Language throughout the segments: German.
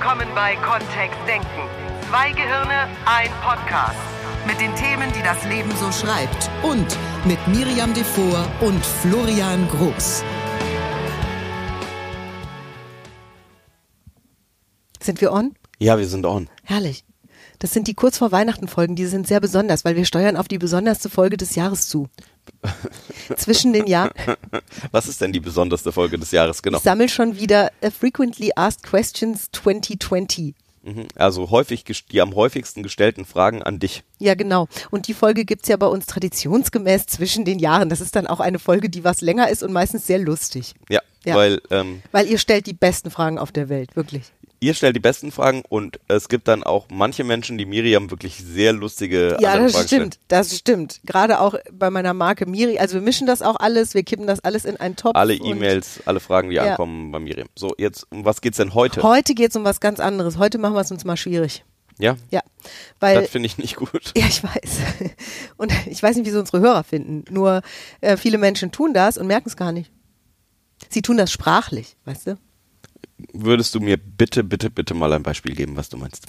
willkommen bei Kontext Denken. Zwei Gehirne, ein Podcast. Mit den Themen, die das Leben so schreibt. Und mit Miriam Devor und Florian Groß. Sind wir on? Ja, wir sind on. Herrlich. Das sind die kurz vor Weihnachten Folgen, die sind sehr besonders, weil wir steuern auf die besonderste Folge des Jahres zu. Zwischen den Jahren. Was ist denn die besonderste Folge des Jahres? Genau. Ich sammle schon wieder uh, Frequently Asked Questions 2020. Mhm. Also häufig die am häufigsten gestellten Fragen an dich. Ja, genau. Und die Folge gibt's ja bei uns traditionsgemäß zwischen den Jahren. Das ist dann auch eine Folge, die was länger ist und meistens sehr lustig. Ja, Ja. weil ähm, Weil ihr stellt die besten Fragen auf der Welt, wirklich. Ihr stellt die besten Fragen und es gibt dann auch manche Menschen, die Miriam wirklich sehr lustige Ja, das Fragen stimmt. Das stimmt. Gerade auch bei meiner Marke Miri. Also wir mischen das auch alles, wir kippen das alles in einen Topf. Alle E-Mails, alle Fragen, die Ja. ankommen bei Miriam. So, jetzt, um was geht's denn heute? Heute geht's um was ganz anderes. Heute machen wir es uns mal schwierig. ja, Ja, weil das finde ich nicht gut. ja, ich weiß. Und ich weiß nicht, wie sie unsere Hörer finden. Nur äh, viele Menschen tun das und merken es gar nicht. Sie tun das sprachlich, weißt du? Würdest du mir bitte, bitte, bitte mal ein Beispiel geben, was du meinst?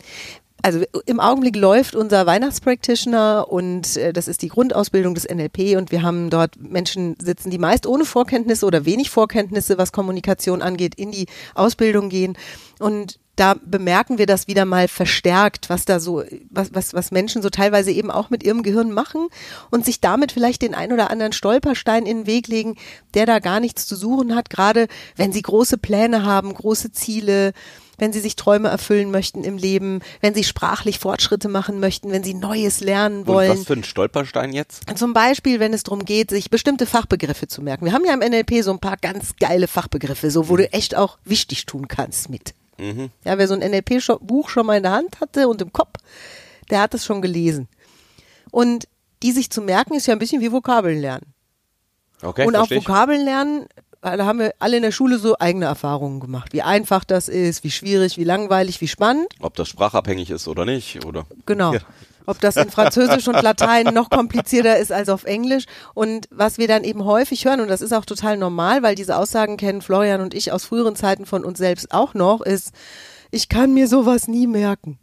Also im Augenblick läuft unser Weihnachtspractitioner und äh, das ist die Grundausbildung des NLP und wir haben dort Menschen sitzen, die meist ohne Vorkenntnisse oder wenig Vorkenntnisse, was Kommunikation angeht, in die Ausbildung gehen und da bemerken wir das wieder mal verstärkt, was da so, was, was, was Menschen so teilweise eben auch mit ihrem Gehirn machen und sich damit vielleicht den ein oder anderen Stolperstein in den Weg legen, der da gar nichts zu suchen hat, gerade wenn sie große Pläne haben, große Ziele, wenn sie sich Träume erfüllen möchten im Leben, wenn sie sprachlich Fortschritte machen möchten, wenn sie Neues lernen Und wollen. was für ein Stolperstein jetzt? Zum Beispiel, wenn es darum geht, sich bestimmte Fachbegriffe zu merken. Wir haben ja im NLP so ein paar ganz geile Fachbegriffe, so wo du echt auch wichtig tun kannst mit. Ja, wer so ein NLP-Buch schon mal in der Hand hatte und im Kopf, der hat es schon gelesen. Und die sich zu merken, ist ja ein bisschen wie Vokabeln lernen. Okay, und auch. Vokabeln lernen, äh, da haben wir alle in der Schule so eigene Erfahrungen gemacht. Wie einfach das ist, wie schwierig, wie langweilig, wie spannend. Ob das sprachabhängig ist oder nicht, oder? Genau. Ja. Ob das in Französisch und Latein noch komplizierter ist als auf Englisch. Und was wir dann eben häufig hören, und das ist auch total normal, weil diese Aussagen kennen Florian und ich aus früheren Zeiten von uns selbst auch noch, ist, ich kann mir sowas nie merken.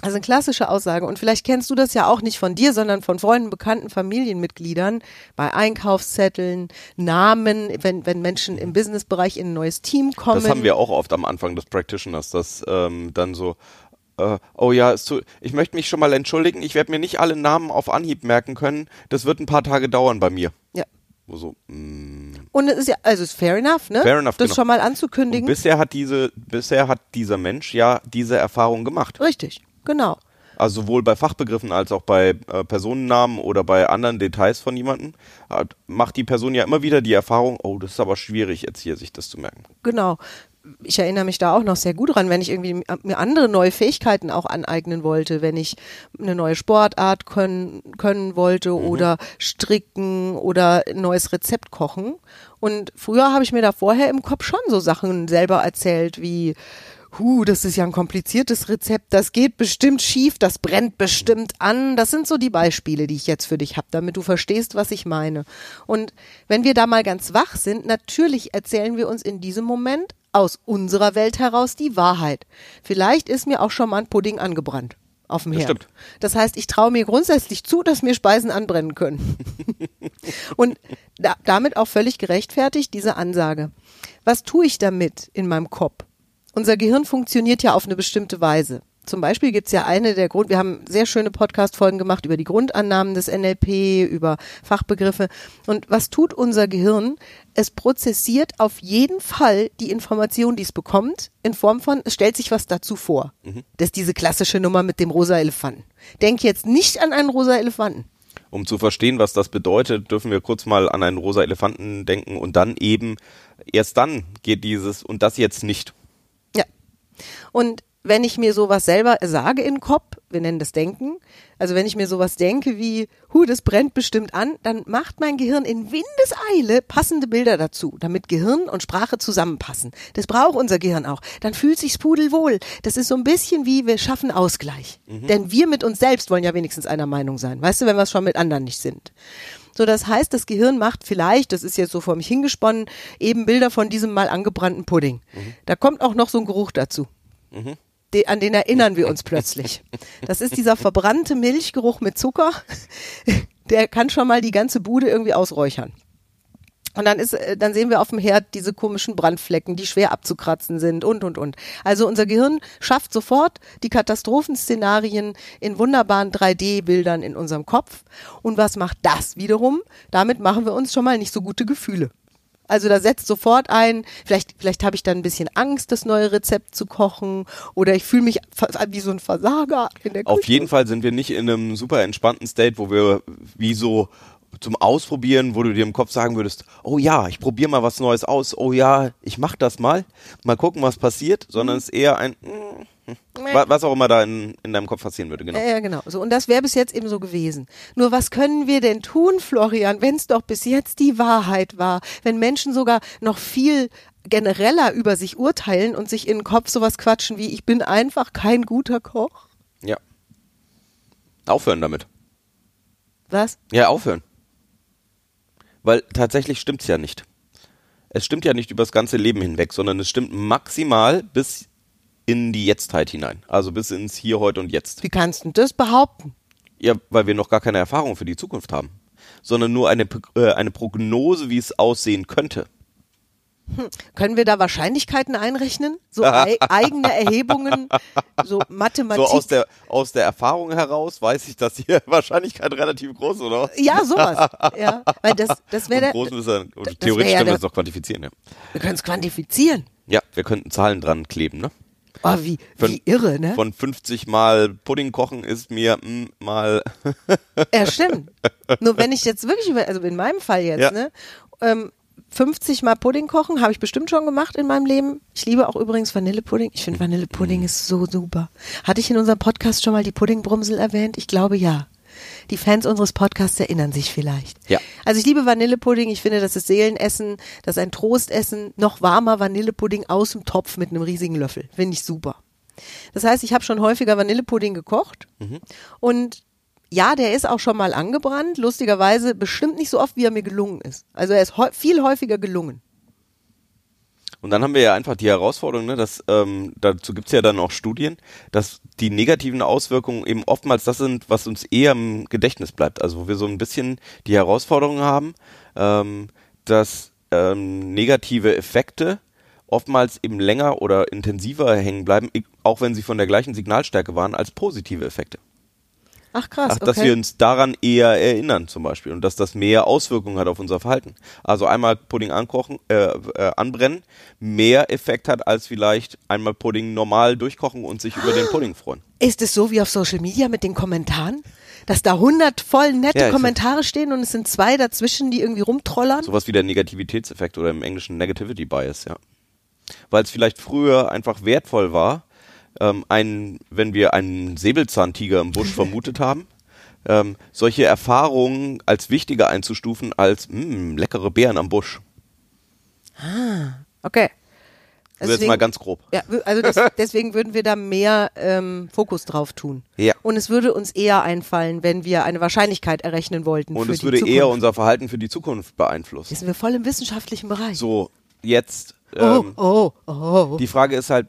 Also eine klassische Aussage. Und vielleicht kennst du das ja auch nicht von dir, sondern von Freunden, Bekannten, Familienmitgliedern bei Einkaufszetteln, Namen, wenn, wenn Menschen im Businessbereich in ein neues Team kommen. Das haben wir auch oft am Anfang des Practitioners, dass ähm, dann so, äh, oh ja, tu, ich möchte mich schon mal entschuldigen, ich werde mir nicht alle Namen auf Anhieb merken können, das wird ein paar Tage dauern bei mir. Ja. So, mm. Und es ist ja, also ist fair enough, ne? Fair enough, das genau. schon mal Und anzukündigen. bisher hat diese, bisher hat dieser Mensch ja diese Erfahrung gemacht. Richtig, genau. Also sowohl bei Fachbegriffen als auch bei äh, Personennamen oder bei anderen Details von jemandem hat, macht die Person ja immer wieder die Erfahrung, oh, das ist aber schwierig jetzt hier sich das zu merken. Genau. Ich erinnere mich da auch noch sehr gut dran, wenn ich irgendwie mir andere neue Fähigkeiten auch aneignen wollte, wenn ich eine neue Sportart können, können wollte oder stricken oder ein neues Rezept kochen. Und früher habe ich mir da vorher im Kopf schon so Sachen selber erzählt wie, Huh, das ist ja ein kompliziertes Rezept, das geht bestimmt schief, das brennt bestimmt an. Das sind so die Beispiele, die ich jetzt für dich habe, damit du verstehst, was ich meine. Und wenn wir da mal ganz wach sind, natürlich erzählen wir uns in diesem Moment aus unserer Welt heraus die Wahrheit. Vielleicht ist mir auch schon mal ein Pudding angebrannt auf dem Das Herd. stimmt. Das heißt, ich traue mir grundsätzlich zu, dass mir Speisen anbrennen können. Und da, damit auch völlig gerechtfertigt diese Ansage. Was tue ich damit in meinem Kopf? Unser Gehirn funktioniert ja auf eine bestimmte Weise. Zum Beispiel gibt's ja eine der Grund, wir haben sehr schöne Podcast-Folgen gemacht über die Grundannahmen des NLP, über Fachbegriffe. Und was tut unser Gehirn? Es prozessiert auf jeden Fall die Information, die es bekommt, in Form von, es stellt sich was dazu vor. Das ist diese klassische Nummer mit dem rosa Elefanten. Denk jetzt nicht an einen rosa Elefanten. Um zu verstehen, was das bedeutet, dürfen wir kurz mal an einen rosa Elefanten denken und dann eben, erst dann geht dieses und das jetzt nicht. Ja. Und wenn ich mir sowas selber sage in den Kopf, wir nennen das Denken, also wenn ich mir sowas denke wie, hu, das brennt bestimmt an, dann macht mein Gehirn in Windeseile passende Bilder dazu, damit Gehirn und Sprache zusammenpassen. Das braucht unser Gehirn auch. Dann fühlt sich's pudelwohl. Das ist so ein bisschen wie, wir schaffen Ausgleich. Denn wir mit uns selbst wollen ja wenigstens einer Meinung sein. Weißt du, wenn wir es schon mit anderen nicht sind. So, das heißt, das Gehirn macht vielleicht, das ist jetzt so vor mich hingesponnen, eben Bilder von diesem mal angebrannten Pudding. Da kommt auch noch so ein Geruch dazu. De, an den erinnern wir uns plötzlich. Das ist dieser verbrannte Milchgeruch mit Zucker. Der kann schon mal die ganze Bude irgendwie ausräuchern. Und dann ist, äh, dann sehen wir auf dem Herd diese komischen Brandflecken, die schwer abzukratzen sind und, und, und. Also unser Gehirn schafft sofort die Katastrophenszenarien in wunderbaren 3D-Bildern in unserem Kopf. Und was macht das wiederum? Damit machen wir uns schon mal nicht so gute Gefühle. Also da setzt sofort ein, vielleicht, vielleicht habe ich dann ein bisschen Angst, das neue Rezept zu kochen oder ich fühle mich wie so ein Versager in der Auf Küche. jeden Fall sind wir nicht in einem super entspannten State, wo wir wie so zum Ausprobieren, wo du dir im Kopf sagen würdest, oh ja, ich probiere mal was Neues aus, oh ja, ich mach das mal, mal gucken, was passiert, sondern es ist eher ein, mm, wa- was auch immer da in, in deinem Kopf passieren würde, genau. Ja, ja, genau. So, und das wäre bis jetzt eben so gewesen. Nur was können wir denn tun, Florian, wenn es doch bis jetzt die Wahrheit war? Wenn Menschen sogar noch viel genereller über sich urteilen und sich in den Kopf sowas quatschen wie, ich bin einfach kein guter Koch. Ja. Aufhören damit. Was? Ja, aufhören. Weil tatsächlich stimmt's ja nicht. Es stimmt ja nicht übers ganze Leben hinweg, sondern es stimmt maximal bis in die Jetztheit hinein. Also bis ins Hier, Heute und Jetzt. Wie kannst du das behaupten? Ja, weil wir noch gar keine Erfahrung für die Zukunft haben. Sondern nur eine, äh, eine Prognose, wie es aussehen könnte. Können wir da Wahrscheinlichkeiten einrechnen? So ei eigene Erhebungen, so Mathematik. So aus der, aus der Erfahrung heraus weiß ich, dass die Wahrscheinlichkeit relativ groß ist, oder? ja, sowas. Ja, weil das, das wäre der. groß müssen das theoretisch wär ja können wir es doch quantifizieren, ja. Wir können es quantifizieren. Ja, wir könnten Zahlen dran kleben, ne? Oh, wie, Von- wie irre, ne? Von 50 mal Pudding kochen ist mir mm, mal Ja, stimmt. Nur wenn ich jetzt wirklich, über, also in meinem Fall jetzt, Ja. ne, ähm, 50 Mal Pudding kochen, habe ich bestimmt schon gemacht in meinem Leben. Ich liebe auch übrigens Vanillepudding. Ich finde Vanillepudding ist so super. Hatte ich in unserem Podcast schon mal die Puddingbrumsel erwähnt? Ich glaube ja. Die Fans unseres Podcasts erinnern sich vielleicht. Ja. Also ich liebe Vanillepudding. Ich finde, das ist Seelenessen, das ist ein Trostessen. Noch warmer Vanillepudding aus dem Topf mit einem riesigen Löffel. Finde ich super. Das heißt, ich habe schon häufiger Vanillepudding gekocht und ja, der ist auch schon mal angebrannt. Lustigerweise bestimmt nicht so oft, wie er mir gelungen ist. Also er ist viel häufiger gelungen. Und dann haben wir ja einfach die Herausforderung, ne, dass ähm, dazu gibt's ja dann auch Studien, dass die negativen Auswirkungen eben oftmals das sind, was uns eher im Gedächtnis bleibt. Also wo wir so ein bisschen die Herausforderung haben, ähm, dass ähm, negative Effekte oftmals eben länger oder intensiver hängen bleiben, i- auch wenn sie von der gleichen Signalstärke waren, als positive Effekte. Ach krass, Ach, dass wir okay. uns daran eher erinnern zum Beispiel und dass das mehr Auswirkungen hat auf unser Verhalten. Also einmal Pudding ankochen, äh, äh, anbrennen, mehr Effekt hat als vielleicht einmal Pudding normal durchkochen und sich über den Pudding freuen. Ist es so wie auf Social Media mit den Kommentaren? Dass da hundert voll nette Ja, Kommentare stehen und es sind zwei dazwischen, die irgendwie rumtrollern? Sowas wie der Negativitätseffekt oder im Englischen Negativity Bias, ja. Weil es vielleicht früher einfach wertvoll war, ähm, ein, wenn wir einen Säbelzahntiger im Busch vermutet haben, ähm, solche Erfahrungen als wichtiger einzustufen als mh, leckere Beeren am Busch. Okay. Also jetzt mal ganz grob. Ja, also das, deswegen würden wir da mehr ähm, Fokus drauf tun. Ja. Und es würde uns eher einfallen, wenn wir eine Wahrscheinlichkeit errechnen wollten. Und es würde Zukunft. eher unser Verhalten für die Zukunft beeinflussen. Jetzt sind wir voll im wissenschaftlichen Bereich. So, jetzt. oh, Ähm, oh, oh. Die Frage ist halt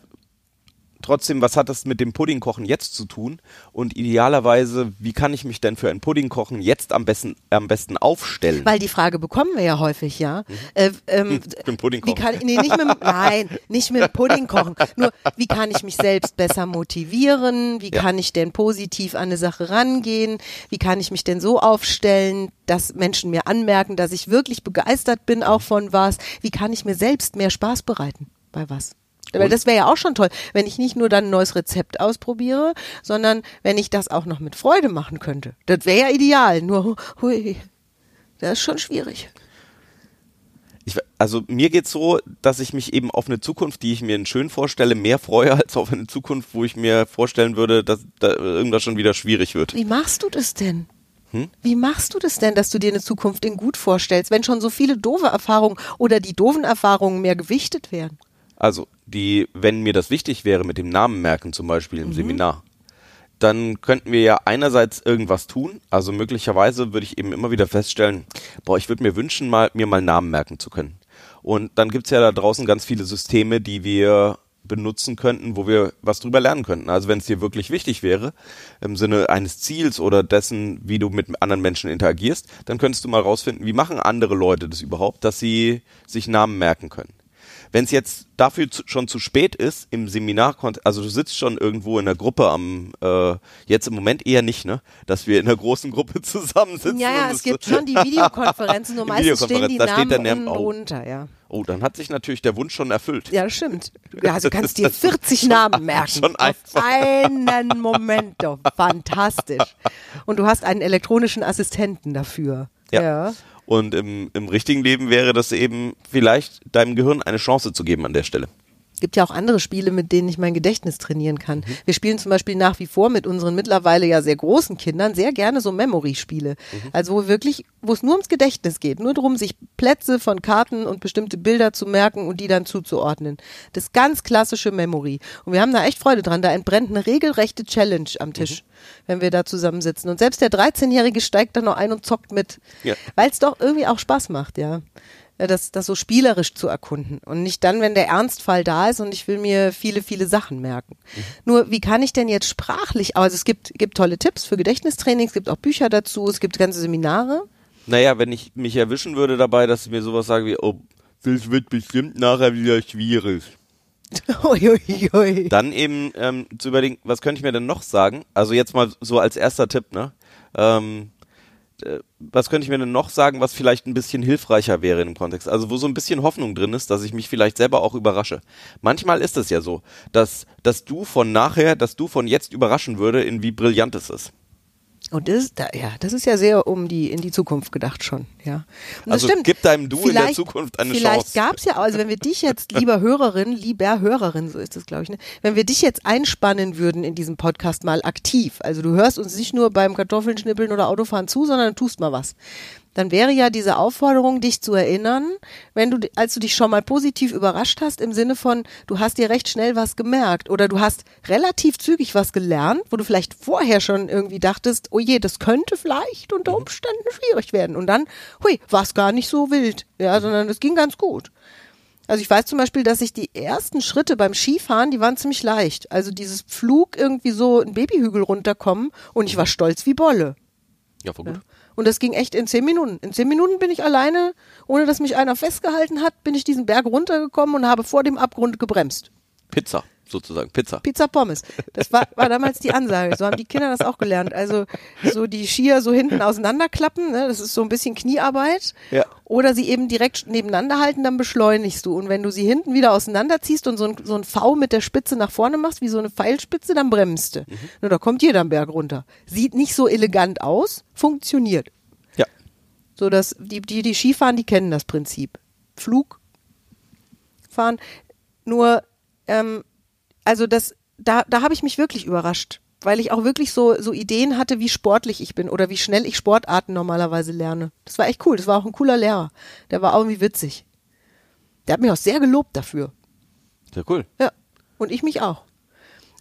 trotzdem, was hat das mit dem Puddingkochen jetzt zu tun? Und idealerweise, wie kann ich mich denn für ein Puddingkochen jetzt am besten, am besten aufstellen? Weil die Frage bekommen wir ja häufig, ja. Äh, ähm, Mit dem Pudding wie kann, nee, nicht mit, nein, nicht mit dem Pudding kochen. Nur, wie kann ich mich selbst besser motivieren? Wie Ja. kann ich denn positiv an eine Sache rangehen? Wie kann ich mich denn so aufstellen, dass Menschen mir anmerken, dass ich wirklich begeistert bin auch von was? Wie kann ich mir selbst mehr Spaß bereiten bei was? Weil das wäre ja auch schon toll, wenn ich nicht nur dann ein neues Rezept ausprobiere, sondern wenn ich das auch noch mit Freude machen könnte. Das wäre ja ideal. Nur, hui, das ist schon schwierig. Ich, also mir geht's so, dass ich mich eben auf eine Zukunft, die ich mir schön vorstelle, mehr freue, als auf eine Zukunft, wo ich mir vorstellen würde, dass da irgendwas schon wieder schwierig wird. Wie machst du das denn? Hm? Wie machst du das denn, dass du dir eine Zukunft in gut vorstellst, wenn schon so viele doofe Erfahrungen oder die doofen Erfahrungen mehr gewichtet werden? Also, die, wenn mir das wichtig wäre mit dem Namen merken zum Beispiel im Seminar, dann könnten wir ja einerseits irgendwas tun. Also möglicherweise würde ich eben immer wieder feststellen, boah, ich würde mir wünschen, mal, mir mal Namen merken zu können. Und dann gibt's ja da draußen ganz viele Systeme, die wir benutzen könnten, wo wir was drüber lernen könnten. Also wenn es dir wirklich wichtig wäre, im Sinne eines Ziels oder dessen, wie du mit anderen Menschen interagierst, dann könntest du mal rausfinden, wie machen andere Leute das überhaupt, dass sie sich Namen merken können. Wenn es jetzt dafür zu, schon zu spät ist, im Seminar, also du sitzt schon irgendwo in der Gruppe am, äh, jetzt im Moment eher nicht, ne, dass wir in einer großen Gruppe zusammensitzen. Ja, ja, es gibt schon die Videokonferenzen, nur meistens stehen die da Namen steht auch. drunter, ja. Oh, dann hat sich natürlich der Wunsch schon erfüllt. Ja, das stimmt. Ja, also kannst dir 40 Namen merken. schon auf einen Moment doch. Fantastisch. Und du hast einen elektronischen Assistenten dafür. Ja. ja. Und im, im richtigen Leben wäre das eben vielleicht deinem Gehirn eine Chance zu geben an der Stelle. Gibt ja auch andere Spiele, mit denen ich mein Gedächtnis trainieren kann. Mhm. Wir spielen zum Beispiel nach wie vor mit unseren mittlerweile ja sehr großen Kindern sehr gerne so Memory-Spiele. Mhm. Also wo wirklich, wo es nur ums Gedächtnis geht, nur darum, sich Plätze von Karten und bestimmte Bilder zu merken und die dann zuzuordnen. Das ganz klassische Memory. Und wir haben da echt Freude dran. Da entbrennt eine regelrechte Challenge am Tisch, Mhm. wenn wir da zusammensitzen. Und selbst der 13-Jährige steigt da noch ein und zockt mit, Ja. weil es doch irgendwie auch Spaß macht, ja. Ja, das, das so spielerisch zu erkunden und nicht dann, wenn der Ernstfall da ist und ich will mir viele, viele Sachen merken. Nur, wie kann ich denn jetzt sprachlich, also es gibt, gibt tolle Tipps für Gedächtnistraining, es gibt auch Bücher dazu, es gibt ganze Seminare. Naja, wenn ich mich erwischen würde dabei, dass ich mir sowas sage wie, oh, das wird bestimmt nachher wieder schwierig. Dann eben ähm, zu überlegen, was könnte ich mir denn noch sagen? Also jetzt mal so als erster Tipp, ne? Ähm, äh, was könnte ich mir denn noch sagen, was vielleicht ein bisschen hilfreicher wäre im Kontext? Also wo so ein bisschen Hoffnung drin ist, dass ich mich vielleicht selber auch überrasche. Manchmal ist es ja so, dass, dass du von nachher, dass du von jetzt überraschen würde, in wie brillant es ist. Und das, da, ja, das ist ja sehr um die in die Zukunft gedacht schon, ja. Und das Also stimmt. gib deinem Du in der Vielleicht- Zukunft eine Vielleicht Chance. gab's ja auch, also wenn wir dich jetzt, lieber Hörerin, lieber Hörerin, so ist das, glaube ich, ne? wenn wir dich jetzt einspannen würden in diesem Podcast mal aktiv, also du hörst uns nicht nur beim Kartoffeln schnippeln oder Autofahren zu, sondern du tust mal was. Dann wäre ja diese Aufforderung, dich zu erinnern, wenn du, als du dich schon mal positiv überrascht hast, im Sinne von, du hast dir recht schnell was gemerkt oder du hast relativ zügig was gelernt, wo du vielleicht vorher schon irgendwie dachtest, oh je, das könnte vielleicht unter Umständen schwierig werden. Und dann, hui, war es gar nicht so wild, ja, sondern es ging ganz gut. Also ich weiß zum Beispiel, dass ich die ersten Schritte beim Skifahren, die waren ziemlich leicht. Also dieses Flug irgendwie so einen Babyhügel runterkommen und ich war stolz wie Bolle. Ja, voll gut. Und das ging echt in zehn Minuten. In zehn Minuten bin ich alleine, ohne dass mich einer festgehalten hat, bin ich diesen Berg runtergekommen und habe vor dem Abgrund gebremst. Pizza, sozusagen, Pizza. Pizza Pommes. Das war, war damals die Ansage. So haben die Kinder das auch gelernt. Also so die Skier so hinten auseinanderklappen, ne? das ist so ein bisschen Kniearbeit. Ja. Oder sie eben direkt nebeneinander halten, dann beschleunigst du. Und wenn du sie hinten wieder auseinanderziehst und so ein, so ein V mit der Spitze nach vorne machst, wie so eine Pfeilspitze, dann bremst du. Na, da kommt jeder am Berg runter. Sieht nicht so elegant aus, funktioniert. Ja. So dass die, die, die Skifahren, die kennen das Prinzip. Flug fahren. Nur, ähm, also das, da, da habe ich mich wirklich überrascht, weil ich auch wirklich so, so Ideen hatte, wie sportlich ich bin oder wie schnell ich Sportarten normalerweise lerne. Das war echt cool. Das war auch ein cooler Lehrer. Der war auch irgendwie witzig. Der hat mich auch sehr gelobt dafür. Sehr cool. Ja. Und ich mich auch.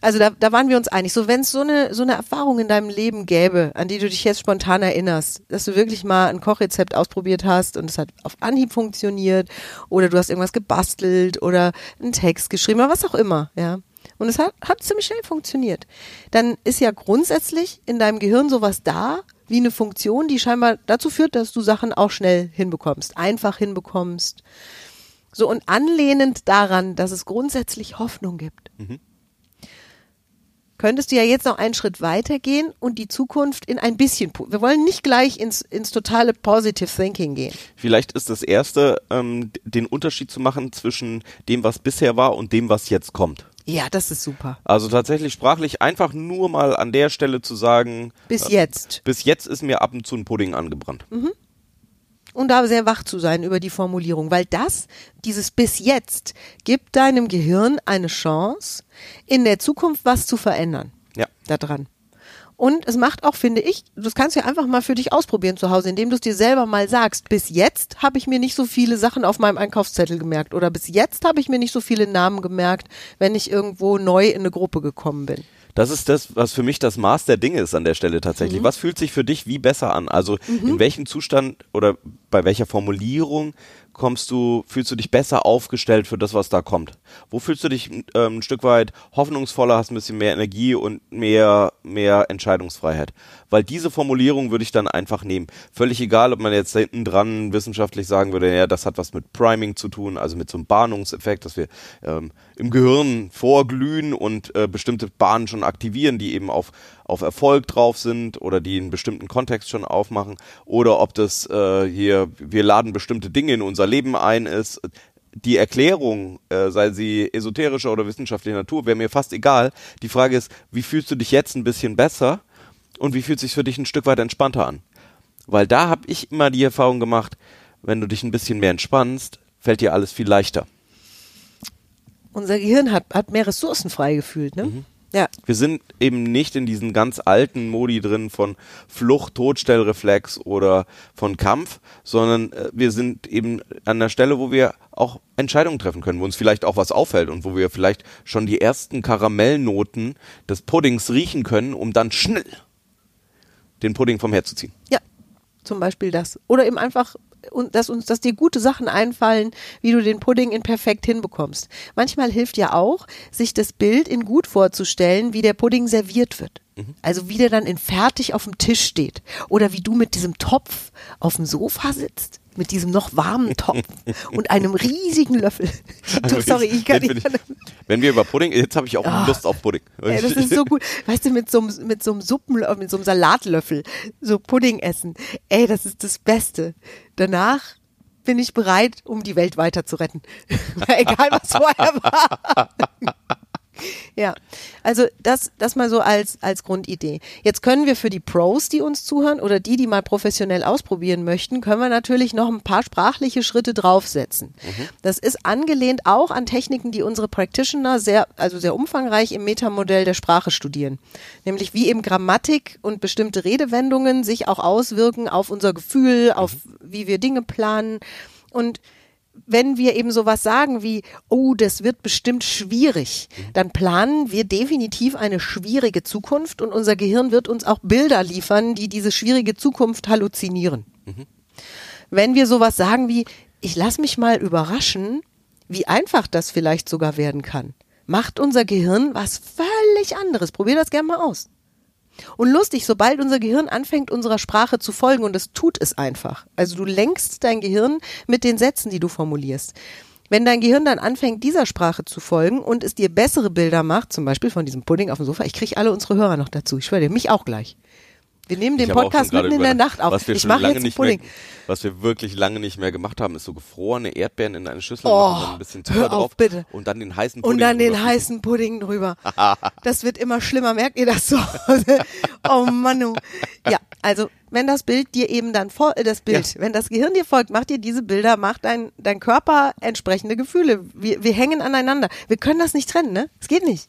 Also da, da waren wir uns einig. So, wenn es so eine, so eine Erfahrung in deinem Leben gäbe, an die du dich jetzt spontan erinnerst, dass du wirklich mal ein Kochrezept ausprobiert hast und es hat auf Anhieb funktioniert oder du hast irgendwas gebastelt oder einen Text geschrieben oder was auch immer, ja. Und es hat, hat ziemlich schnell funktioniert. Dann ist ja grundsätzlich in deinem Gehirn sowas da, wie eine Funktion, die scheinbar dazu führt, dass du Sachen auch schnell hinbekommst, einfach hinbekommst. So und anlehnend daran, dass es grundsätzlich Hoffnung gibt könntest du ja jetzt noch einen Schritt weitergehen und die Zukunft in ein bisschen. Wir wollen nicht gleich ins, ins totale Positive Thinking gehen. Vielleicht ist das erste, ähm, den Unterschied zu machen zwischen dem, was bisher war und dem, was jetzt kommt. Ja, das ist super. Also tatsächlich sprachlich einfach nur mal an der Stelle zu sagen, Bis äh, jetzt. bis jetzt ist mir ab und zu ein Pudding angebrannt. Und da sehr wach zu sein über die Formulierung, weil das, dieses bis jetzt, gibt deinem Gehirn eine Chance, in der Zukunft was zu verändern. Ja. daran. Und es macht auch, finde ich, das kannst du ja einfach mal für dich ausprobieren zu Hause, indem du es dir selber mal sagst. Bis jetzt habe ich mir nicht so viele Sachen auf meinem Einkaufszettel gemerkt oder bis jetzt habe ich mir nicht so viele Namen gemerkt, wenn ich irgendwo neu in eine Gruppe gekommen bin. Das ist das, was für mich das Maß der Dinge ist an der Stelle Mhm. tatsächlich. Was fühlt sich für dich wie besser an? Also in welchem Zustand oder bei welcher Formulierung kommst du, fühlst du dich besser aufgestellt für das, was da kommt? Wo fühlst du dich ähm, ein Stück weit hoffnungsvoller, hast ein bisschen mehr Energie und mehr, mehr Entscheidungsfreiheit? Weil diese Formulierung würde ich dann einfach nehmen. Völlig egal, ob man jetzt hinten dran wissenschaftlich sagen würde, ja, das hat was mit Priming zu tun, also mit so einem Bahnungseffekt, dass wir ähm, im Gehirn vorglühen und äh, bestimmte Bahnen schon aktivieren, die eben auf, auf Erfolg drauf sind oder die einen bestimmten Kontext schon aufmachen. Oder ob das äh, hier, wir laden bestimmte Dinge in unser Leben ein ist. Die Erklärung, äh, sei sie esoterischer oder wissenschaftlicher Natur, wäre mir fast egal. Die Frage ist, wie fühlst du dich jetzt ein bisschen besser und wie fühlt sich für dich ein Stück weit entspannter an? Weil da habe ich immer die Erfahrung gemacht, wenn du dich ein bisschen mehr entspannst, fällt dir alles viel leichter. Unser Gehirn hat, hat mehr Ressourcen freigefühlt, ne? Mhm. Ja. Wir sind eben nicht in diesen ganz alten Modi drin von Flucht, Todstellreflex oder von Kampf, sondern äh, wir sind eben an der Stelle, wo wir auch Entscheidungen treffen können, wo uns vielleicht auch was auffällt und wo wir vielleicht schon die ersten Karamellnoten des Puddings riechen können, um dann schnell den Pudding vom Herd zu ziehen. Ja, zum Beispiel das. Oder eben einfach, dass uns, dass dir gute Sachen einfallen, wie du den Pudding in perfekt hinbekommst. Manchmal hilft ja auch, sich das Bild in gut vorzustellen, wie der Pudding serviert wird. Also wie der dann in fertig auf dem Tisch steht. Oder wie du mit diesem Topf auf dem Sofa sitzt. Mit diesem noch warmen Topf und einem riesigen Löffel. Du, sorry, ich kann nicht. Wenn wir über Pudding, jetzt habe ich auch Ah. Lust auf Pudding. Ja, das ist so gut. Weißt du, mit so einem, mit so einem Suppen, mit so einem Salatlöffel, so Pudding essen. Ey, das ist das Beste. Danach bin ich bereit, um die Welt weiter zu retten. Egal, was vorher war. Ja, also das, das mal so als, als Grundidee. Jetzt können wir für die Pros, die uns zuhören oder die, die mal professionell ausprobieren möchten, können wir natürlich noch ein paar sprachliche Schritte draufsetzen. Das ist angelehnt auch an Techniken, die unsere Practitioner sehr, also sehr umfangreich im Metamodell der Sprache studieren. Nämlich wie eben Grammatik und bestimmte Redewendungen sich auch auswirken auf unser Gefühl, auf wie wir Dinge planen und wenn wir eben sowas sagen wie, oh, das wird bestimmt schwierig, dann planen wir definitiv eine schwierige Zukunft und unser Gehirn wird uns auch Bilder liefern, die diese schwierige Zukunft halluzinieren. Wenn wir sowas sagen wie, ich lass mich mal überraschen, wie einfach das vielleicht sogar werden kann, macht unser Gehirn was völlig anderes. Probier das gerne mal aus. Und lustig, sobald unser Gehirn anfängt, unserer Sprache zu folgen, und es tut es einfach. Also du lenkst dein Gehirn mit den Sätzen, die du formulierst. Wenn dein Gehirn dann anfängt, dieser Sprache zu folgen und es dir bessere Bilder macht, zum Beispiel von diesem Pudding auf dem Sofa, ich kriege alle unsere Hörer noch dazu, ich schwöre dir, mich auch gleich. Wir nehmen den Podcast mitten in der Nacht auf. Was wir Ich schon mache lange jetzt nicht mehr, Pudding. was wir wirklich lange nicht mehr gemacht haben, ist so gefrorene Erdbeeren in eine Schüssel Oh, machen, ein bisschen Zucker drauf bitte. und dann den heißen Pudding Und dann den drüber heißen Pudding drüber. Das wird immer schlimmer, merkt ihr das zu Hause? Oh Mann. oh. Ja, also wenn das Bild dir eben dann fol äh, das Bild, wenn das Gehirn dir folgt, macht dir diese Bilder, macht dein, dein Körper entsprechende Gefühle. Wir, wir hängen aneinander. Wir können das nicht trennen, ne? Es geht nicht.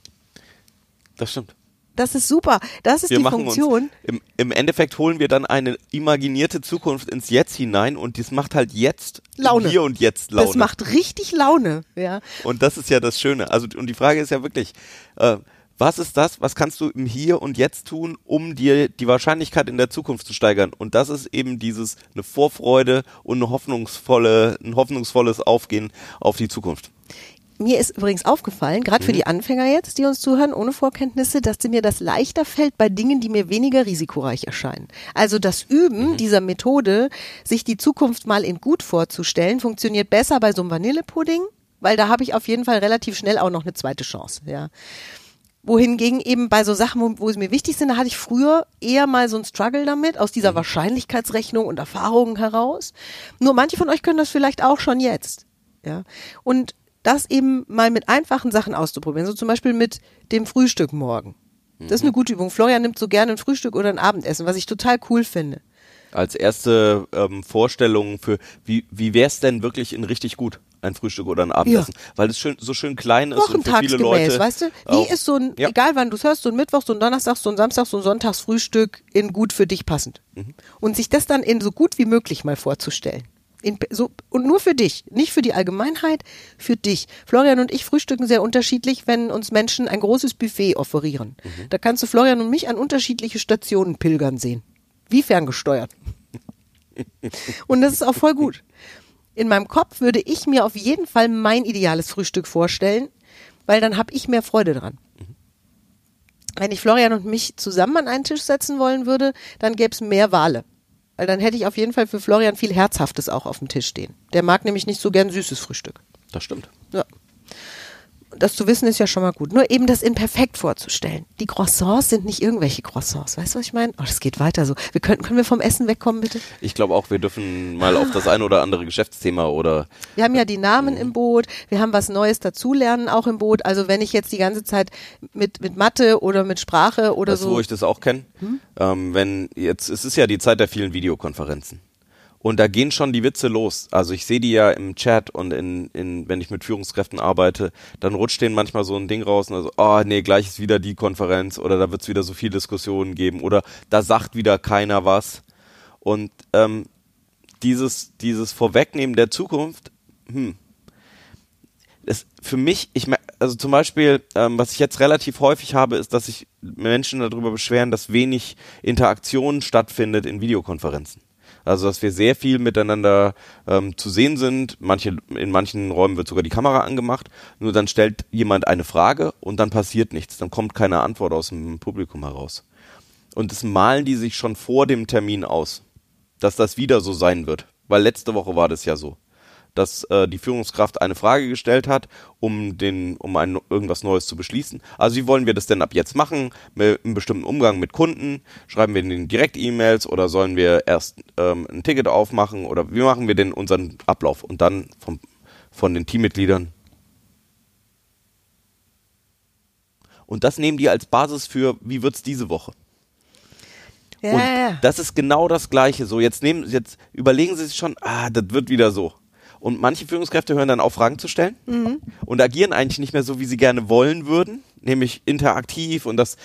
Das stimmt. Das ist super. Das ist Wir die Funktion. uns, im, im Endeffekt holen wir dann eine imaginierte Zukunft ins Jetzt hinein und das macht halt jetzt Laune. hier und jetzt Laune. Das macht richtig Laune, ja. Und das ist ja das Schöne. Also, und die Frage ist ja wirklich, äh, was ist das, was kannst du im Hier und Jetzt tun, um dir die Wahrscheinlichkeit in der Zukunft zu steigern? Und das ist eben dieses, eine Vorfreude und eine hoffnungsvolle, ein hoffnungsvolles Aufgehen auf die Zukunft. Mir ist übrigens aufgefallen, gerade Mhm. für die Anfänger jetzt, die uns zuhören, ohne Vorkenntnisse, dass mir das leichter fällt bei Dingen, die mir weniger risikoreich erscheinen. Also das Mhm. Üben dieser Methode, sich die Zukunft mal in gut vorzustellen, funktioniert besser bei so einem Vanillepudding, weil da habe ich auf jeden Fall relativ schnell auch noch eine zweite Chance. Ja. Wohingegen eben bei so Sachen, wo, wo es mir wichtig sind, da hatte ich früher eher mal so ein Struggle damit, aus Mhm. dieser Wahrscheinlichkeitsrechnung und Erfahrungen heraus. Nur manche von euch können das vielleicht auch schon jetzt. Ja. Und das eben mal mit einfachen Sachen auszuprobieren. So zum Beispiel mit dem Frühstück morgen. Das ist Mhm. eine gute Übung. Florian nimmt so gerne ein Frühstück oder ein Abendessen, was ich total cool finde. Als erste ähm, Vorstellung für, wie, wie wär's denn wirklich in richtig gut? Ein Frühstück oder ein Abendessen? Weil es schön, so schön klein ist und für viele Leute. weißt du? Wie auch- ist so ein, Ja. egal wann du es hörst, so ein Mittwoch, so ein Donnerstag, so ein Samstag, so ein Sonntagsfrühstück in gut für dich passend. Mhm. Und sich das dann in so gut wie möglich mal vorzustellen. In, so, und nur für dich, nicht für die Allgemeinheit, für dich. Florian und ich frühstücken sehr unterschiedlich, wenn uns Menschen ein großes Buffet offerieren. Mhm. Da kannst du Florian und mich an unterschiedliche Stationen pilgern sehen. Wie ferngesteuert. Und das ist auch voll gut. in meinem Kopf würde ich mir auf jeden Fall mein ideales Frühstück vorstellen, weil dann habe ich mehr Freude dran. Wenn ich Florian und mich zusammen an einen Tisch setzen wollen würde, dann gäbe es mehr Wale. Weil dann hätte ich auf jeden Fall für Florian viel Herzhaftes auch auf dem Tisch stehen. Der mag nämlich nicht so gern süßes Frühstück. Das stimmt. Ja. Das zu wissen ist ja schon mal gut. Nur eben das in perfekt vorzustellen. Die Croissants sind nicht irgendwelche Croissants. Weißt du, was ich meine? Oh, das geht weiter so. Wir können, können wir vom Essen wegkommen, bitte? Ich glaube auch, wir dürfen mal auf das ein oder andere Geschäftsthema oder Wir haben ja die Namen im Boot. Wir haben was Neues dazulernen auch im Boot. Also wenn ich jetzt die ganze Zeit mit, mit Mathe oder mit Sprache oder weißt du, so. wo ich das auch kenne? Ähm, wenn jetzt, es ist ja die Zeit der vielen Videokonferenzen. Und da gehen schon die Witze los. Also ich sehe die ja im Chat und in, in, wenn ich mit Führungskräften arbeite, dann rutscht denen manchmal so ein Ding raus und also, oh nee, gleich ist wieder die Konferenz oder da wird es wieder so viel Diskussionen geben oder da sagt wieder keiner was. Und ähm, dieses, dieses Vorwegnehmen der Zukunft, hm, ist für mich, ich also zum Beispiel, ähm, was ich jetzt relativ häufig habe, ist, dass sich Menschen darüber beschweren, dass wenig Interaktion stattfindet in Videokonferenzen. Also dass wir sehr viel miteinander ähm, zu sehen sind. Manche, in manchen Räumen wird sogar die Kamera angemacht. Nur dann stellt jemand eine Frage und dann passiert nichts. Dann kommt keine Antwort aus dem Publikum heraus. Und das malen die sich schon vor dem Termin aus, dass das wieder so sein wird. Weil letzte Woche war das ja so dass äh, die Führungskraft eine Frage gestellt hat, um den, um ein, irgendwas Neues zu beschließen. Also wie wollen wir das denn ab jetzt machen? Mit einem bestimmten Umgang mit Kunden? Schreiben wir denen direkt E-Mails oder sollen wir erst ähm, ein Ticket aufmachen oder wie machen wir denn unseren Ablauf? Und dann vom, von den Teammitgliedern. Und das nehmen die als Basis für, wie wird's diese Woche? ja, Und das ist genau das Gleiche. So, jetzt nehmen, jetzt überlegen Sie sich schon, ah, das wird wieder so. Und manche Führungskräfte hören dann auf, Fragen zu stellen Mhm. und agieren eigentlich nicht mehr so, wie sie gerne wollen würden, nämlich interaktiv und dass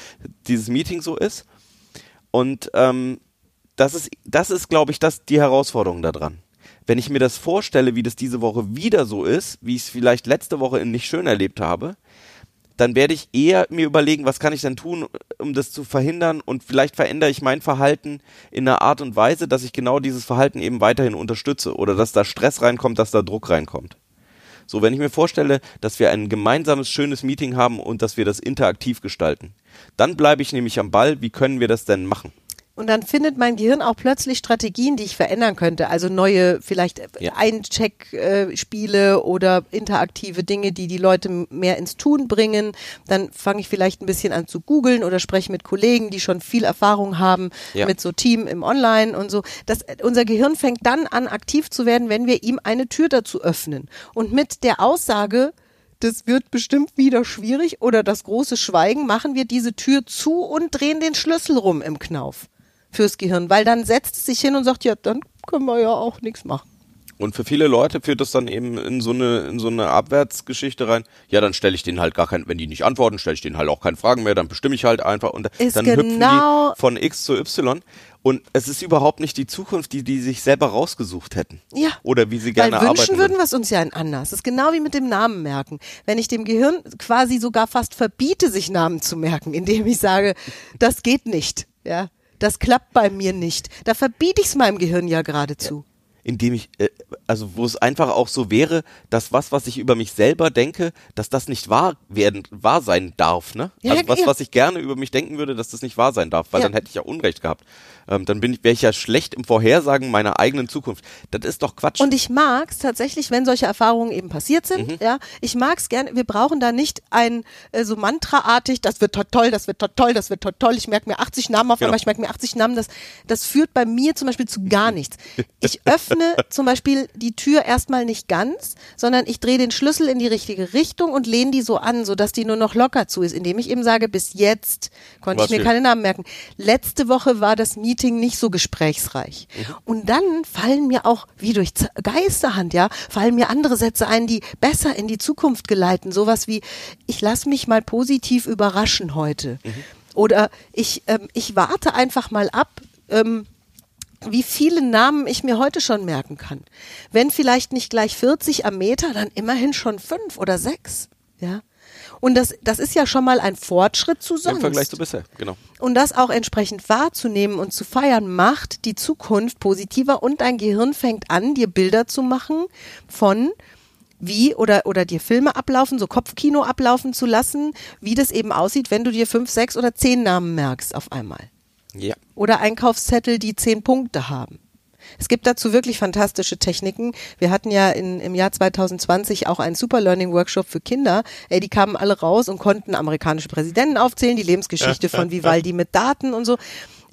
dieses Meeting so ist. Und ähm, das ist, das ist, glaube ich, das die Herausforderung daran. Wenn ich mir das vorstelle, wie das diese Woche wieder so ist, wie ich es vielleicht letzte Woche in nicht schön erlebt habe, dann werde ich eher mir überlegen, was kann ich denn tun, um das zu verhindern und vielleicht verändere ich mein Verhalten in einer Art und Weise, dass ich genau dieses Verhalten eben weiterhin unterstütze oder dass da Stress reinkommt, dass da Druck reinkommt. So, wenn ich mir vorstelle, dass wir ein gemeinsames, schönes Meeting haben und dass wir das interaktiv gestalten, dann bleibe ich nämlich am Ball, wie können wir das denn machen? Und dann findet mein Gehirn auch plötzlich Strategien, die ich verändern könnte. Also neue, vielleicht Ja. Eincheck-Spiele oder interaktive Dinge, die die Leute mehr ins Tun bringen. Dann fange ich vielleicht ein bisschen an zu googeln oder spreche mit Kollegen, die schon viel Erfahrung haben Ja. mit so Team im Online und so. Das, unser Gehirn fängt dann an, aktiv zu werden, wenn wir ihm eine Tür dazu öffnen. Und mit der Aussage, das wird bestimmt wieder schwierig oder das große Schweigen, machen wir diese Tür zu und drehen den Schlüssel rum im Knauf fürs Gehirn, weil dann setzt es sich hin und sagt, ja, dann können wir ja auch nichts machen. Und für viele Leute führt das dann eben in so eine, in so eine Abwärtsgeschichte rein. Ja, dann stelle ich denen halt gar kein, wenn die nicht antworten, stelle ich denen halt auch keine Fragen mehr, dann bestimme ich halt einfach und Ist dann genau- hüpfen die von X zu Y. Und es ist überhaupt nicht die Zukunft, die die sich selber rausgesucht hätten. Ja. Oder wie sie gerne Weil wünschen arbeiten würden wir es uns ja in anders. Das ist genau wie mit dem Namen merken. Wenn ich dem Gehirn quasi sogar fast verbiete, sich Namen zu merken, indem ich sage, das geht nicht, ja, das klappt bei mir nicht, da verbiete ich es meinem Gehirn ja geradezu. Indem ich, äh, also wo es einfach auch so wäre, dass was, was ich über mich selber denke, dass das nicht wahr werden, wahr sein darf, ne? Ja, also was, ja. was ich gerne über mich denken würde, dass das nicht wahr sein darf, weil Ja. dann hätte ich ja Unrecht gehabt. Ähm, dann bin ich, wäre ich ja schlecht im Vorhersagen meiner eigenen Zukunft. Das ist doch Quatsch. Und ich mag's tatsächlich, wenn solche Erfahrungen eben passiert sind, Mhm. ja, ich mag's gerne, wir brauchen da nicht ein äh, so mantraartig, das wird tot toll, das wird tot toll, das wird tot toll, ich merke mir 80 Namen auf Genau. einmal, ich merke mir 80 Namen, das, das führt bei mir zum Beispiel zu gar nichts. Ich öffne zum Beispiel die Tür erstmal nicht ganz, sondern ich drehe den Schlüssel in die richtige Richtung und lehne die so an, sodass die nur noch locker zu ist, indem ich eben sage, bis jetzt konnte ich mir keine Namen merken. Letzte Woche war das Meeting nicht so gesprächsreich. Und dann fallen mir auch, wie durch Geisterhand, ja, fallen mir andere Sätze ein, die besser in die Zukunft geleiten. Sowas wie, ich lasse mich mal positiv überraschen heute. Oder ich, ähm, ich warte einfach mal ab, ähm, wie viele Namen ich mir heute schon merken kann. Wenn vielleicht nicht gleich 40 am Meter, dann immerhin schon fünf oder sechs. Ja. Und das, das ist ja schon mal ein Fortschritt zu sonst. Im Vergleich zu bisher, genau. Und das auch entsprechend wahrzunehmen und zu feiern, macht die Zukunft positiver und dein Gehirn fängt an, dir Bilder zu machen von wie oder, oder dir Filme ablaufen, so Kopfkino ablaufen zu lassen, wie das eben aussieht, wenn du dir fünf, sechs oder zehn Namen merkst auf einmal. Ja. Oder Einkaufszettel, die zehn Punkte haben. Es gibt dazu wirklich fantastische Techniken. Wir hatten ja in, im Jahr 2020 auch einen Super Learning Workshop für Kinder. Ey, die kamen alle raus und konnten amerikanische Präsidenten aufzählen, die Lebensgeschichte von Vivaldi mit Daten und so.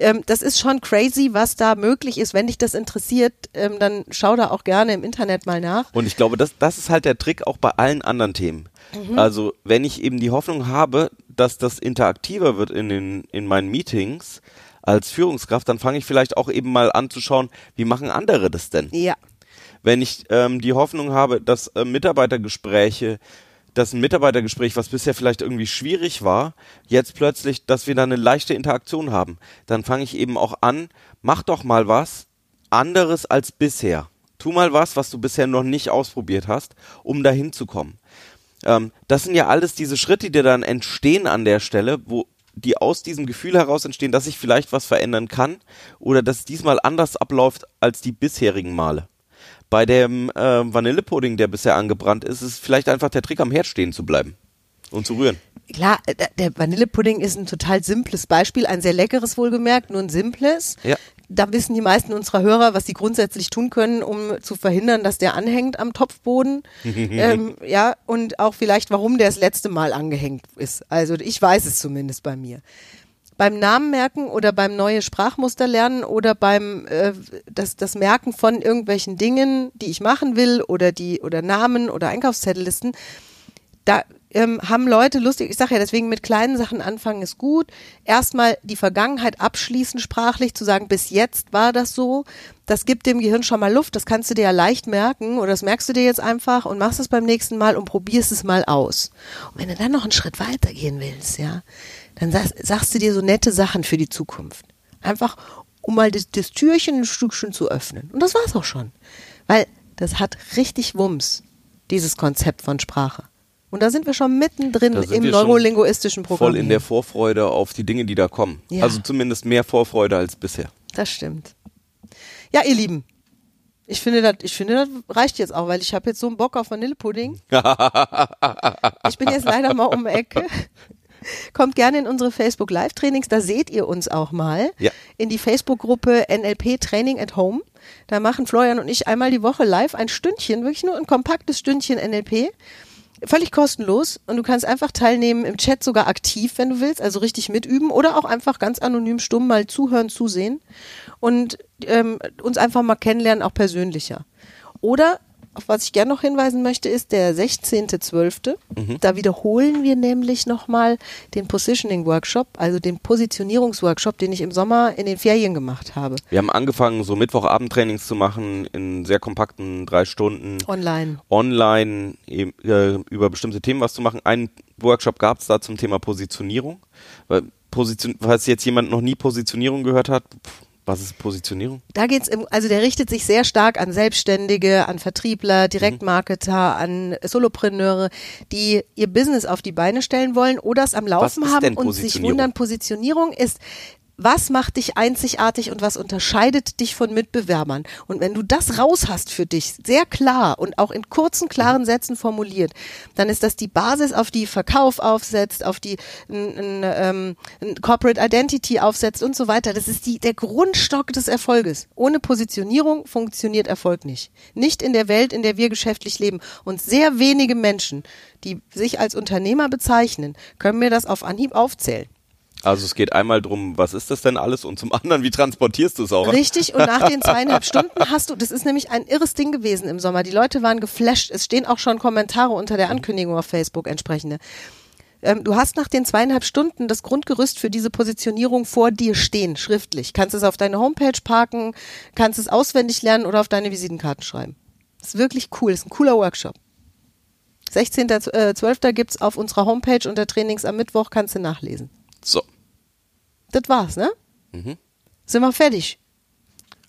Ähm, das ist schon crazy, was da möglich ist. Wenn dich das interessiert, ähm, dann schau da auch gerne im Internet mal nach. Und ich glaube, das, das ist halt der Trick auch bei allen anderen Themen. Also, wenn ich eben die Hoffnung habe, dass das interaktiver wird in den, in meinen Meetings als Führungskraft, dann fange ich vielleicht auch eben mal an zu schauen, wie machen andere das denn? Ja. wenn ich ähm, die Hoffnung habe, dass äh, Mitarbeitergespräche, dass ein Mitarbeitergespräch, was bisher vielleicht irgendwie schwierig war, jetzt plötzlich, dass wir da eine leichte Interaktion haben, dann fange ich eben auch an, mach doch mal was anderes als bisher. Tu mal was, was du bisher noch nicht ausprobiert hast, um dahin zu kommen. Ähm, das sind ja alles diese Schritte, die dann entstehen an der Stelle, wo die aus diesem Gefühl heraus entstehen, dass ich vielleicht was verändern kann oder dass es diesmal anders abläuft als die bisherigen Male. Bei dem äh, Vanillepudding, der bisher angebrannt ist, ist vielleicht einfach der Trick, am Herd stehen zu bleiben und zu rühren. Klar, äh, der Vanillepudding ist ein total simples Beispiel, ein sehr leckeres wohlgemerkt, nur ein simples. Ja. Da wissen die meisten unserer Hörer, was sie grundsätzlich tun können, um zu verhindern, dass der anhängt am Topfboden. ähm, ja, und auch vielleicht, warum der das letzte Mal angehängt ist. Also ich weiß es zumindest bei mir. Beim Namen merken oder beim neue Sprachmuster lernen oder beim äh, das, das Merken von irgendwelchen Dingen, die ich machen will oder die oder Namen oder Einkaufszettellisten, da ähm, haben Leute lustig, ich sage ja deswegen mit kleinen Sachen anfangen ist gut. Erstmal die Vergangenheit abschließen sprachlich, zu sagen, bis jetzt war das so. Das gibt dem Gehirn schon mal Luft, das kannst du dir ja leicht merken oder das merkst du dir jetzt einfach und machst es beim nächsten Mal und probierst es mal aus. Und wenn du dann noch einen Schritt weiter gehen willst, ja, dann sagst, sagst du dir so nette Sachen für die Zukunft. Einfach, um mal das, das Türchen ein Stückchen zu öffnen. Und das war's auch schon. Weil das hat richtig Wumms, dieses Konzept von Sprache. Und da sind wir schon mittendrin im neurolinguistischen Programm. Voll in der Vorfreude auf die Dinge, die da kommen. Ja. Also zumindest mehr Vorfreude als bisher. Das stimmt. Ja, ihr Lieben. Ich finde, das, ich finde, das reicht jetzt auch, weil ich habe jetzt so einen Bock auf Vanillepudding. ich bin jetzt leider mal um die Ecke. Kommt gerne in unsere Facebook Live Trainings, da seht ihr uns auch mal. Ja. In die Facebook-Gruppe NLP Training at Home. Da machen Florian und ich einmal die Woche live ein Stündchen, wirklich nur ein kompaktes Stündchen NLP. Völlig kostenlos und du kannst einfach teilnehmen im Chat sogar aktiv, wenn du willst, also richtig mitüben oder auch einfach ganz anonym stumm mal zuhören, zusehen und ähm, uns einfach mal kennenlernen, auch persönlicher. Oder auf was ich gerne noch hinweisen möchte, ist der 16.12. Da wiederholen wir nämlich nochmal den Positioning Workshop, also den Positionierungsworkshop, den ich im Sommer in den Ferien gemacht habe. Wir haben angefangen, so Mittwochabendtrainings zu machen in sehr kompakten drei Stunden. Online. online eben, äh, über bestimmte Themen was zu machen. Einen Workshop gab es da zum Thema Positionierung. Weil Position, falls jetzt jemand noch nie Positionierung gehört hat, pff, was ist Positionierung? Da geht's im, also der richtet sich sehr stark an Selbstständige, an Vertriebler, Direktmarketer, an Solopreneure, die ihr Business auf die Beine stellen wollen oder es am Laufen haben und sich wundern. Positionierung ist was macht dich einzigartig und was unterscheidet dich von Mitbewerbern? Und wenn du das raus hast für dich, sehr klar und auch in kurzen, klaren Sätzen formuliert, dann ist das die Basis, auf die Verkauf aufsetzt, auf die ein, ein, ähm, ein Corporate Identity aufsetzt und so weiter. Das ist die, der Grundstock des Erfolges. Ohne Positionierung funktioniert Erfolg nicht. Nicht in der Welt, in der wir geschäftlich leben. Und sehr wenige Menschen, die sich als Unternehmer bezeichnen, können mir das auf Anhieb aufzählen. Also es geht einmal drum, was ist das denn alles und zum anderen, wie transportierst du es auch? Richtig, und nach den zweieinhalb Stunden hast du, das ist nämlich ein irres Ding gewesen im Sommer. Die Leute waren geflasht. Es stehen auch schon Kommentare unter der Ankündigung auf Facebook entsprechende. Ähm, du hast nach den zweieinhalb Stunden das Grundgerüst für diese Positionierung vor dir stehen, schriftlich. Kannst es auf deine Homepage parken, kannst es auswendig lernen oder auf deine Visitenkarten schreiben. Das ist wirklich cool, das ist ein cooler Workshop. 16.12. gibt's auf unserer Homepage unter Trainings am Mittwoch, kannst du nachlesen. So, Das war's, ne? Mhm. Sind wir fertig.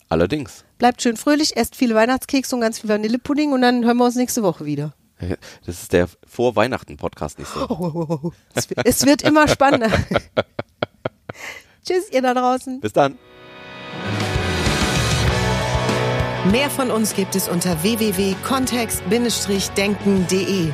allerdings. Bleibt schön fröhlich, esst viele Weihnachtskekse und ganz viel Vanillepudding und dann hören wir uns nächste Woche wieder. Das ist der Vor-Weihnachten-Podcast nicht so. Oh, es, wird- es wird immer spannender. Tschüss, ihr da draußen. Bis dann. Mehr von uns gibt es unter www.kontext-denken.de.